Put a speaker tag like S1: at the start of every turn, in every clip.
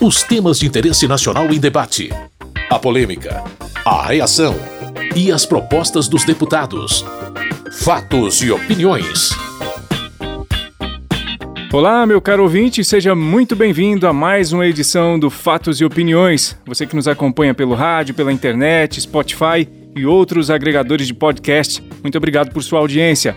S1: Os temas de interesse nacional em debate. A polêmica. A reação. E as propostas dos deputados. Fatos e opiniões.
S2: Olá, meu caro ouvinte, seja muito bem-vindo a mais uma edição do Fatos e Opiniões. Você que nos acompanha pelo rádio, pela internet, Spotify e outros agregadores de podcast, muito obrigado por sua audiência.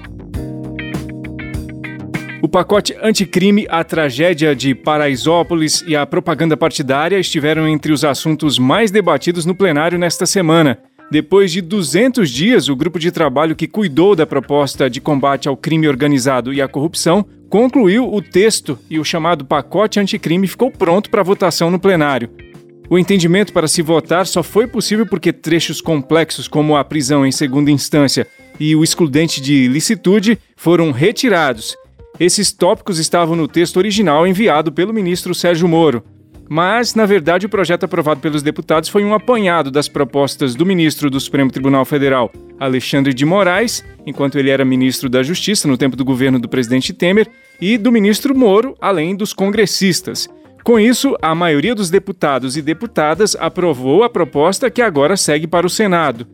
S2: O pacote anticrime, a tragédia de Paraisópolis e a propaganda partidária estiveram entre os assuntos mais debatidos no plenário nesta semana. Depois de 200 dias, o grupo de trabalho que cuidou da proposta de combate ao crime organizado e à corrupção concluiu o texto e o chamado pacote anticrime ficou pronto para votação no plenário. O entendimento para se votar só foi possível porque trechos complexos como a prisão em segunda instância e o excludente de licitude foram retirados esses tópicos estavam no texto original enviado pelo ministro Sérgio Moro. Mas, na verdade, o projeto aprovado pelos deputados foi um apanhado das propostas do ministro do Supremo Tribunal Federal, Alexandre de Moraes, enquanto ele era ministro da Justiça no tempo do governo do presidente Temer, e do ministro Moro, além dos congressistas. Com isso, a maioria dos deputados e deputadas aprovou a proposta que agora segue para o Senado.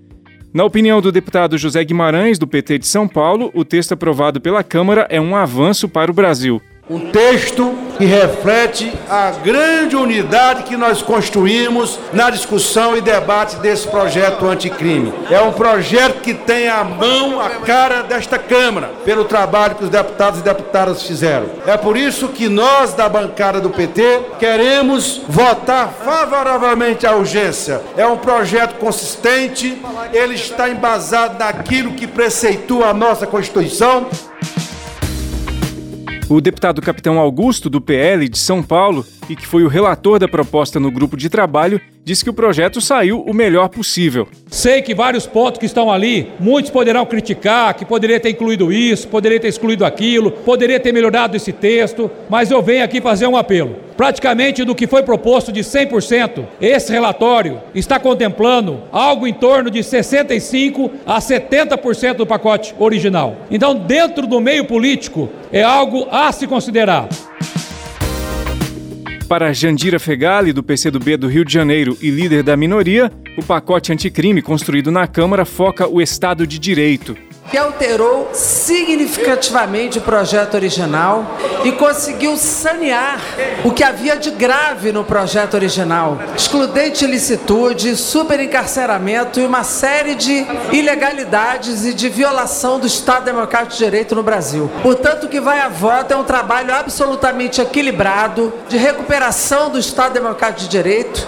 S2: Na opinião do deputado José Guimarães, do PT de São Paulo, o texto aprovado pela Câmara é um avanço para o Brasil.
S3: Um texto que reflete a grande unidade que nós construímos na discussão e debate desse projeto anticrime. É um projeto que tem a mão, a cara desta Câmara, pelo trabalho que os deputados e deputadas fizeram. É por isso que nós, da bancada do PT, queremos votar favoravelmente à urgência. É um projeto consistente, ele está embasado naquilo que preceitua a nossa Constituição.
S2: O deputado Capitão Augusto, do PL de São Paulo, e que foi o relator da proposta no grupo de trabalho, disse que o projeto saiu o melhor possível.
S4: Sei que vários pontos que estão ali, muitos poderão criticar, que poderia ter incluído isso, poderia ter excluído aquilo, poderia ter melhorado esse texto, mas eu venho aqui fazer um apelo. Praticamente do que foi proposto de 100%, esse relatório está contemplando algo em torno de 65 a 70% do pacote original. Então, dentro do meio político, é algo a se considerar.
S2: Para Jandira Fegali, do PCdoB do Rio de Janeiro e líder da minoria, o pacote anticrime construído na Câmara foca o Estado de Direito
S5: que alterou significativamente o projeto original e conseguiu sanear o que havia de grave no projeto original: excludente ilicitude, superencarceramento e uma série de ilegalidades e de violação do Estado Democrático de Direito no Brasil. Portanto, o que vai a voto é um trabalho absolutamente equilibrado de recuperação do Estado Democrático de Direito.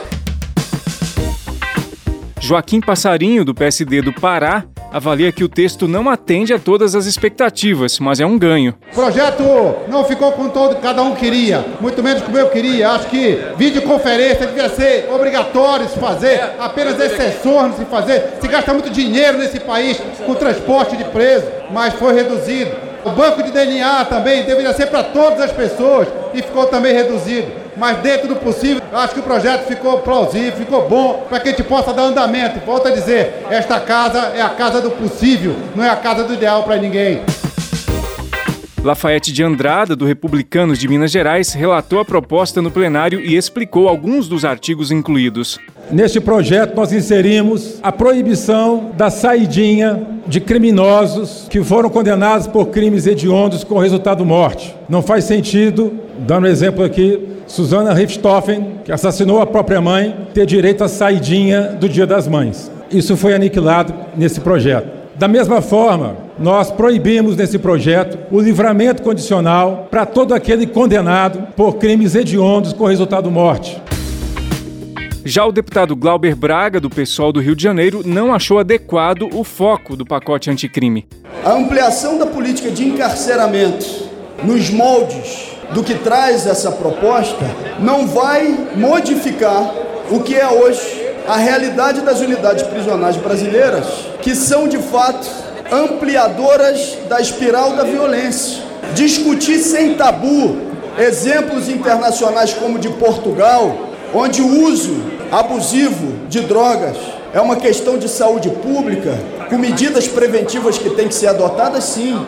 S2: Joaquim Passarinho, do PSD do Pará, avalia que o texto não atende a todas as expectativas, mas é um ganho.
S6: O projeto não ficou com todo cada um queria, muito menos como eu queria. Acho que videoconferência devia ser obrigatório se fazer, apenas exceções se fazer. Se gasta muito dinheiro nesse país com transporte de preso, mas foi reduzido. O banco de DNA também deveria ser para todas as pessoas e ficou também reduzido. Mas dentro do possível, acho que o projeto ficou plausível, ficou bom para que a gente possa dar andamento. Volto a dizer, esta casa é a casa do possível, não é a casa do ideal para ninguém.
S2: Lafayette de Andrada, do Republicanos de Minas Gerais, relatou a proposta no plenário e explicou alguns dos artigos incluídos.
S7: Neste projeto, nós inserimos a proibição da saidinha de criminosos que foram condenados por crimes hediondos com resultado morte. Não faz sentido, dando um exemplo aqui, Susana Richthofen, que assassinou a própria mãe, ter direito à saidinha do Dia das Mães. Isso foi aniquilado nesse projeto. Da mesma forma, nós proibimos nesse projeto o livramento condicional para todo aquele condenado por crimes hediondos com resultado morte.
S2: Já o deputado Glauber Braga, do PSOL do Rio de Janeiro, não achou adequado o foco do pacote anticrime.
S8: A ampliação da política de encarceramento nos moldes do que traz essa proposta não vai modificar o que é hoje a realidade das unidades prisionais brasileiras, que são de fato ampliadoras da espiral da violência. Discutir sem tabu exemplos internacionais como de Portugal, onde o uso abusivo de drogas é uma questão de saúde pública, com medidas preventivas que têm que ser adotadas, sim.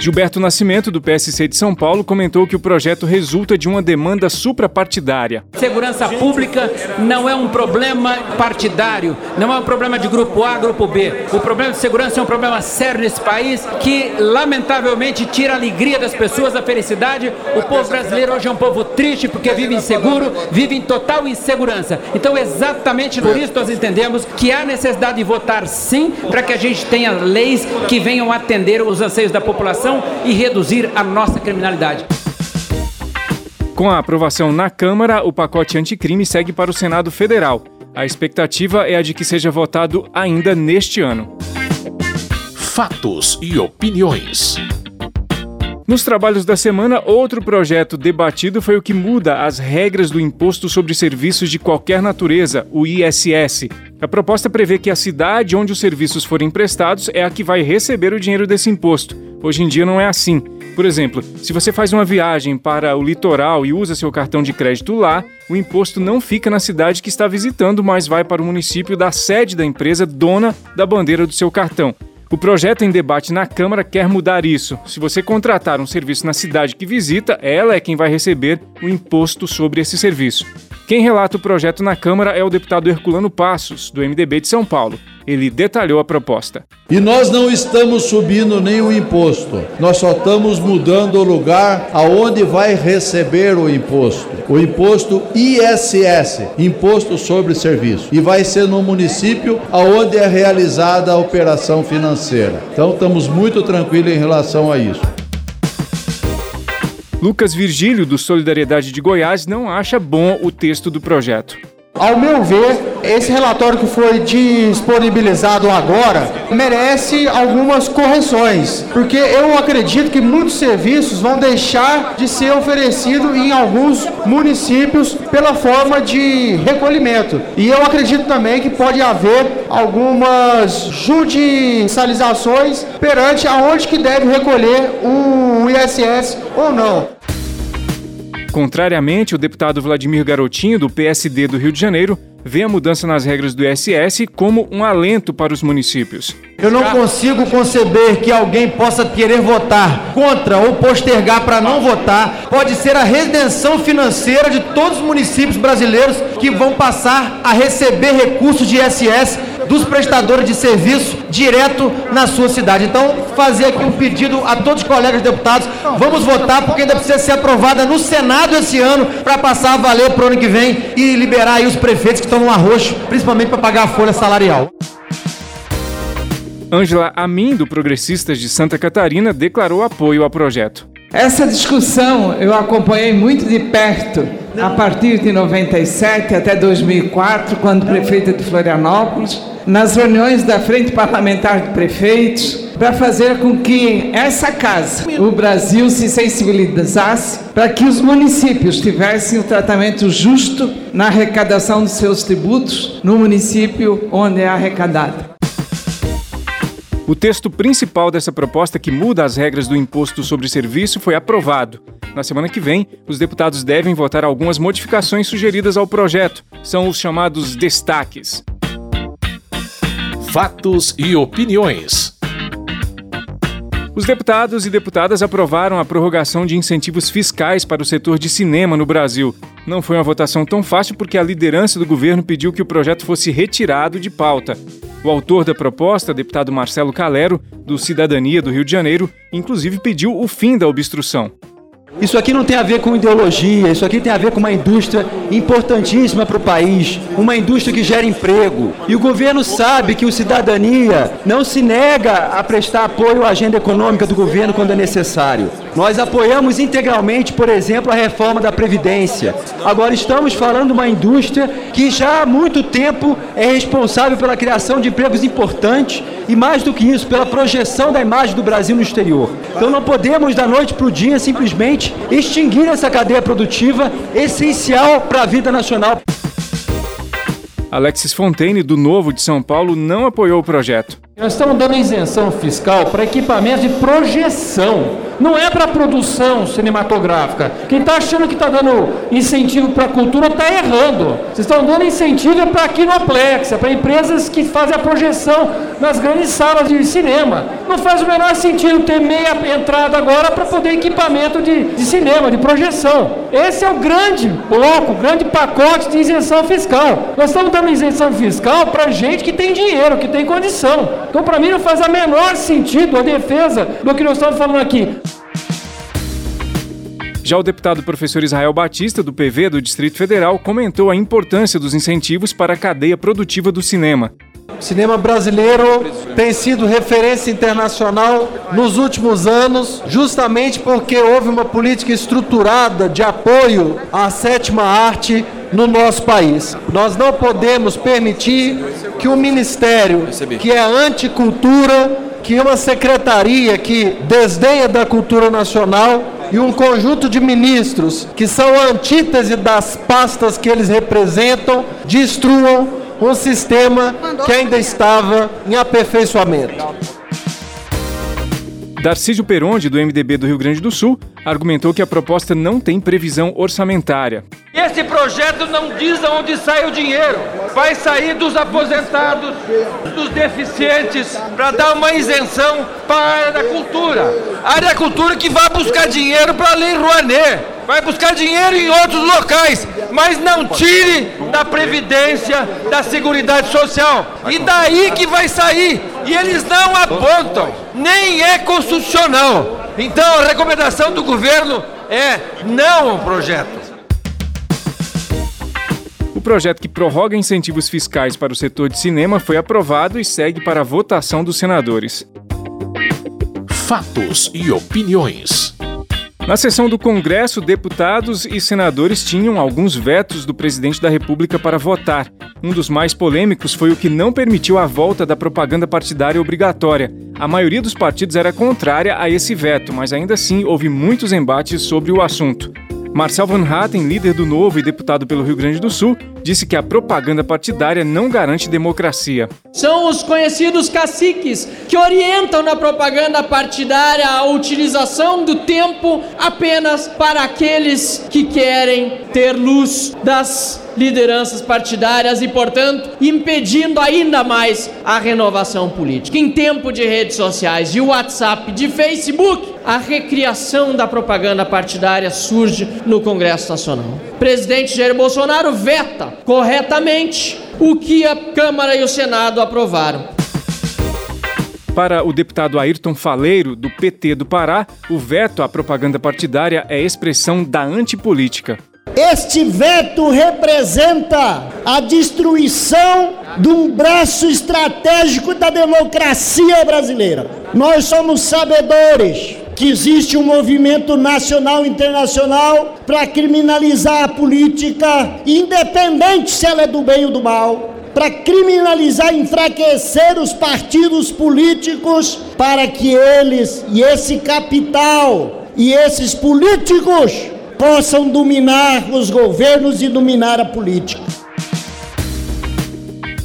S2: Gilberto Nascimento, do PSC de São Paulo, comentou que o projeto resulta de uma demanda suprapartidária.
S9: Segurança pública não é um problema partidário, não é um problema de grupo A, grupo B. O problema de segurança é um problema sério nesse país que, lamentavelmente, tira a alegria das pessoas, a felicidade. O povo brasileiro hoje é um povo triste porque vive inseguro, vive em total insegurança. Então, exatamente por isso nós entendemos que há necessidade de votar sim para que a gente tenha leis que venham atender os anseios da população e reduzir a nossa criminalidade.
S2: Com a aprovação na Câmara, o pacote anticrime segue para o Senado Federal. A expectativa é a de que seja votado ainda neste ano.
S1: Fatos e opiniões.
S2: Nos trabalhos da semana, outro projeto debatido foi o que muda as regras do Imposto sobre Serviços de Qualquer Natureza, o ISS. A proposta prevê que a cidade onde os serviços forem prestados é a que vai receber o dinheiro desse imposto. Hoje em dia não é assim. Por exemplo, se você faz uma viagem para o litoral e usa seu cartão de crédito lá, o imposto não fica na cidade que está visitando, mas vai para o município da sede da empresa dona da bandeira do seu cartão. O projeto em debate na Câmara quer mudar isso. Se você contratar um serviço na cidade que visita, ela é quem vai receber o imposto sobre esse serviço. Quem relata o projeto na Câmara é o deputado Herculano Passos, do MDB de São Paulo. Ele detalhou a proposta.
S10: E nós não estamos subindo nenhum imposto, nós só estamos mudando o lugar aonde vai receber o imposto. O imposto ISS, Imposto sobre Serviço, e vai ser no município aonde é realizada a operação financeira. Então estamos muito tranquilos em relação a isso.
S2: Lucas Virgílio, do Solidariedade de Goiás, não acha bom o texto do projeto.
S11: Ao meu ver, esse relatório que foi disponibilizado agora merece algumas correções, porque eu acredito que muitos serviços vão deixar de ser oferecidos em alguns municípios pela forma de recolhimento. E eu acredito também que pode haver algumas judicializações perante aonde que deve recolher o ISS ou não.
S2: Contrariamente, o deputado Vladimir Garotinho, do PSD do Rio de Janeiro, vê a mudança nas regras do ISS como um alento para os municípios.
S12: Eu não consigo conceber que alguém possa querer votar contra ou postergar para não votar. Pode ser a redenção financeira de todos os municípios brasileiros que vão passar a receber recursos de ISS dos prestadores de serviço direto na sua cidade. Então, fazer aqui um pedido a todos os colegas deputados, vamos votar porque ainda precisa ser aprovada no Senado esse ano para passar a valer para o ano que vem e liberar aí os prefeitos que estão no arroxo, principalmente para pagar a folha salarial.
S2: Ângela Amin, do Progressistas de Santa Catarina, declarou apoio ao projeto.
S13: Essa discussão eu acompanhei muito de perto, a partir de 97 até 2004, quando prefeita de Florianópolis, nas reuniões da Frente Parlamentar de Prefeitos, para fazer com que essa casa, o Brasil, se sensibilizasse para que os municípios tivessem o tratamento justo na arrecadação dos seus tributos no município onde é arrecadado.
S2: O texto principal dessa proposta, que muda as regras do imposto sobre serviço, foi aprovado. Na semana que vem, os deputados devem votar algumas modificações sugeridas ao projeto. São os chamados destaques.
S1: Fatos e opiniões.
S2: Os deputados e deputadas aprovaram a prorrogação de incentivos fiscais para o setor de cinema no Brasil. Não foi uma votação tão fácil porque a liderança do governo pediu que o projeto fosse retirado de pauta. O autor da proposta, deputado Marcelo Calero, do Cidadania do Rio de Janeiro, inclusive pediu o fim da obstrução.
S14: Isso aqui não tem a ver com ideologia, isso aqui tem a ver com uma indústria importantíssima para o país, uma indústria que gera emprego. E o governo sabe que o cidadania não se nega a prestar apoio à agenda econômica do governo quando é necessário. Nós apoiamos integralmente, por exemplo, a reforma da Previdência. Agora estamos falando de uma indústria que já há muito tempo é responsável pela criação de empregos importantes e, mais do que isso, pela projeção da imagem do Brasil no exterior. Então não podemos, da noite para o dia, simplesmente extinguir essa cadeia produtiva essencial para a vida nacional.
S2: Alexis Fontaine, do Novo de São Paulo, não apoiou o projeto.
S15: Nós estamos dando isenção fiscal para equipamentos de projeção, não é para produção cinematográfica. Quem está achando que está dando incentivo para a cultura está errando. Vocês estão dando incentivo para a Kinoplex, para empresas que fazem a projeção nas grandes salas de cinema. Não faz o menor sentido ter meia entrada agora para poder equipamento de, de cinema, de projeção. Esse é o grande bloco, o grande pacote de isenção fiscal. Nós estamos dando isenção fiscal para gente que tem dinheiro, que tem condição. Então, para mim, não faz a menor sentido a defesa do que nós estamos falando aqui.
S2: Já o deputado professor Israel Batista, do PV do Distrito Federal, comentou a importância dos incentivos para a cadeia produtiva do cinema.
S16: O cinema brasileiro tem sido referência internacional nos últimos anos, justamente porque houve uma política estruturada de apoio à sétima arte no nosso país. Nós não podemos permitir que o ministério, que é anticultura, que uma secretaria que desdenha da cultura nacional e um conjunto de ministros que são a antítese das pastas que eles representam, destruam um sistema que ainda estava em aperfeiçoamento.
S2: Darcísio Peronde, do MDB do Rio Grande do Sul, argumentou que a proposta não tem previsão orçamentária.
S17: Esse projeto não diz aonde sai o dinheiro. Vai sair dos aposentados, dos deficientes, para dar uma isenção para a área da cultura. A área da cultura que vai buscar dinheiro para a Lei Rouanet. Vai buscar dinheiro em outros locais, mas não tire da Previdência, da Seguridade Social. E daí que vai sair. E eles não apontam, nem é constitucional. Então a recomendação do governo é não ao projeto.
S2: O projeto que prorroga incentivos fiscais para o setor de cinema foi aprovado e segue para a votação dos senadores.
S1: Fatos e opiniões.
S2: Na sessão do Congresso, deputados e senadores tinham alguns vetos do presidente da República para votar. Um dos mais polêmicos foi o que não permitiu a volta da propaganda partidária obrigatória. A maioria dos partidos era contrária a esse veto, mas ainda assim houve muitos embates sobre o assunto. Marcel Van Hatten, líder do Novo e deputado pelo Rio Grande do Sul, disse que a propaganda partidária não garante democracia.
S18: São os conhecidos caciques que orientam na propaganda partidária a utilização do tempo apenas para aqueles que querem ter luz das lideranças partidárias e, portanto, impedindo ainda mais a renovação política. Em tempo de redes sociais, de WhatsApp, de Facebook, a recriação da propaganda partidária surge no Congresso Nacional. O presidente Jair Bolsonaro veta corretamente o que a Câmara e o Senado aprovaram.
S2: Para o deputado Ayrton Faleiro, do PT do Pará, o veto à propaganda partidária é expressão da antipolítica.
S19: Este veto representa a destruição de um braço estratégico da democracia brasileira. Nós somos sabedores que existe um movimento nacional e internacional para criminalizar a política, independente se ela é do bem ou do mal, para criminalizar enfraquecer os partidos políticos, para que eles e esse capital e esses políticos possam dominar os governos e dominar a política.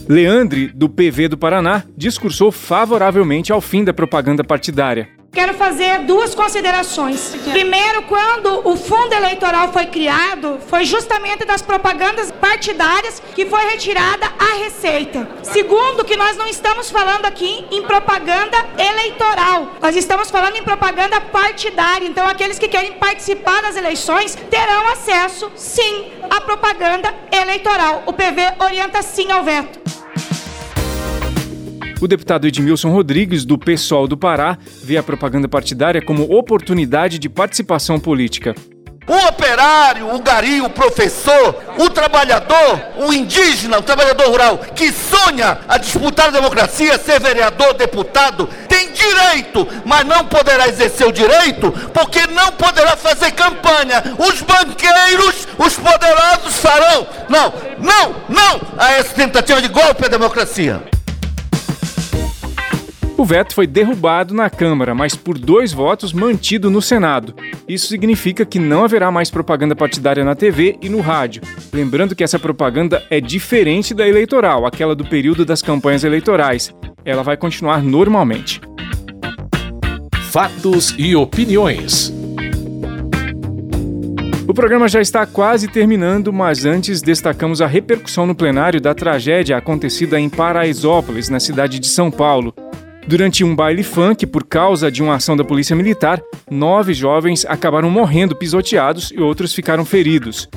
S2: Leandre, do PV do Paraná, discursou favoravelmente ao fim da propaganda partidária.
S20: Quero fazer duas considerações. Primeiro, quando o fundo eleitoral foi criado, foi justamente das propagandas partidárias que foi retirada a receita. Segundo, que nós não estamos falando aqui em propaganda eleitoral, nós estamos falando em propaganda partidária. Então, aqueles que querem participar das eleições terão acesso, sim, à propaganda eleitoral. O PV orienta sim ao veto.
S2: O deputado Edmilson Rodrigues, do PSOL do Pará, vê a propaganda partidária como oportunidade de participação política.
S21: O operário, o gari, o professor, o trabalhador, o indígena, o trabalhador rural que sonha a disputar a democracia, ser vereador, deputado, tem direito, mas não poderá exercer o direito porque não poderá fazer campanha. Os banqueiros, os poderosos farão. Não, não, não a essa tentativa de golpe à democracia.
S2: O veto foi derrubado na Câmara, mas por dois votos mantido no Senado. Isso significa que não haverá mais propaganda partidária na TV e no rádio. Lembrando que essa propaganda é diferente da eleitoral, aquela do período das campanhas eleitorais. ela vai continuar normalmente.
S1: Fatos e opiniões.
S2: O programa já está quase terminando, mas antes destacamos a repercussão no plenário da tragédia acontecida em Paraisópolis, na cidade de São Paulo. Durante um baile funk, por causa de uma ação da Polícia Militar, nove jovens acabaram morrendo pisoteados e outros ficaram feridos.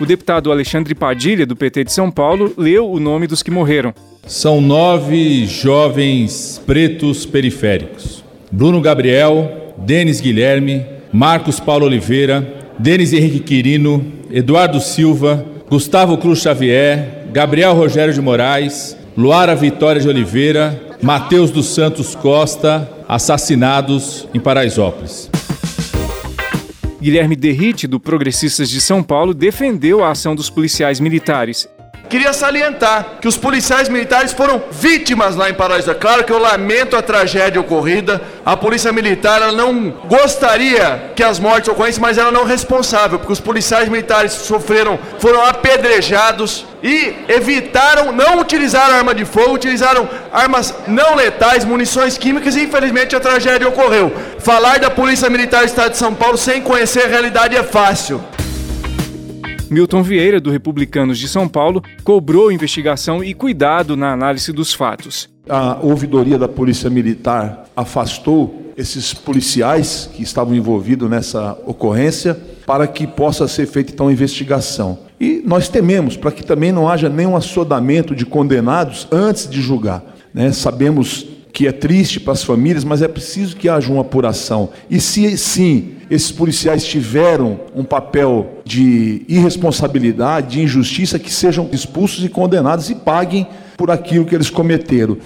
S2: O deputado Alexandre Padilha, do PT de São Paulo, leu o nome dos que morreram.
S22: São nove jovens pretos periféricos: Bruno Gabriel, Denis Guilherme, Marcos Paulo Oliveira, Denis Henrique Quirino, Eduardo Silva, Gustavo Cruz Xavier, Gabriel Rogério de Moraes, Luara Vitória de Oliveira, Matheus dos Santos Costa, assassinados em Paraisópolis.
S2: Guilherme Derrite, do Progressistas de São Paulo, defendeu a ação dos policiais militares
S21: Queria salientar que os policiais militares foram vítimas lá em Paraíso. É claro que eu lamento a tragédia ocorrida. A polícia militar não gostaria que as mortes ocorressem, mas ela não é responsável, porque os policiais militares sofreram, foram apedrejados e evitaram não utilizar arma de fogo, utilizaram armas não letais, munições químicas e infelizmente a tragédia ocorreu. Falar da Polícia Militar do Estado de São Paulo sem conhecer a realidade é fácil.
S2: Milton Vieira, do Republicanos de São Paulo, cobrou investigação e cuidado na análise dos fatos.
S23: A ouvidoria da Polícia Militar afastou esses policiais que estavam envolvidos nessa ocorrência para que possa ser feita então investigação. E nós tememos para que também não haja nenhum assodamento de condenados antes de julgar. Né? Sabemos que é triste para as famílias, mas é preciso que haja uma apuração. E se sim, esses policiais tiveram um papel de irresponsabilidade, de injustiça, que sejam expulsos e condenados e paguem por aquilo que eles cometeram.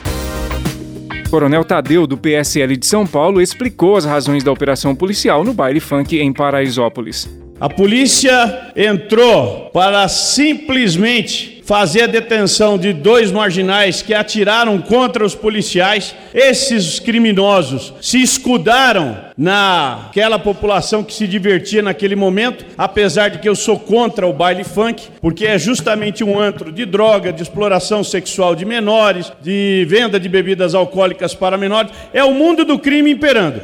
S2: Coronel Tadeu, do PSL de São Paulo, explicou as razões da operação policial no baile funk em Paraisópolis.
S24: A polícia entrou para simplesmente fazer a detenção de dois marginais que atiraram contra os policiais. Esses criminosos se escudaram naquela população que se divertia naquele momento, apesar de que eu sou contra o baile funk, porque é justamente um antro de droga, de exploração sexual de menores, de venda de bebidas alcoólicas para menores. É o mundo do crime imperando.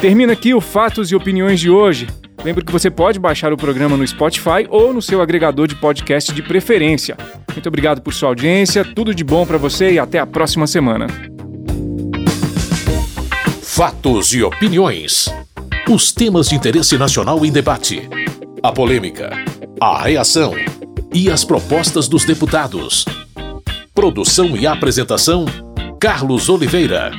S2: Termina aqui o Fatos e Opiniões de hoje. Lembro que você pode baixar o programa no Spotify ou no seu agregador de podcast de preferência. Muito obrigado por sua audiência, tudo de bom para você e até a próxima semana.
S1: Fatos e opiniões. Os temas de interesse nacional em debate. A polêmica, a reação e as propostas dos deputados. Produção e apresentação: Carlos Oliveira.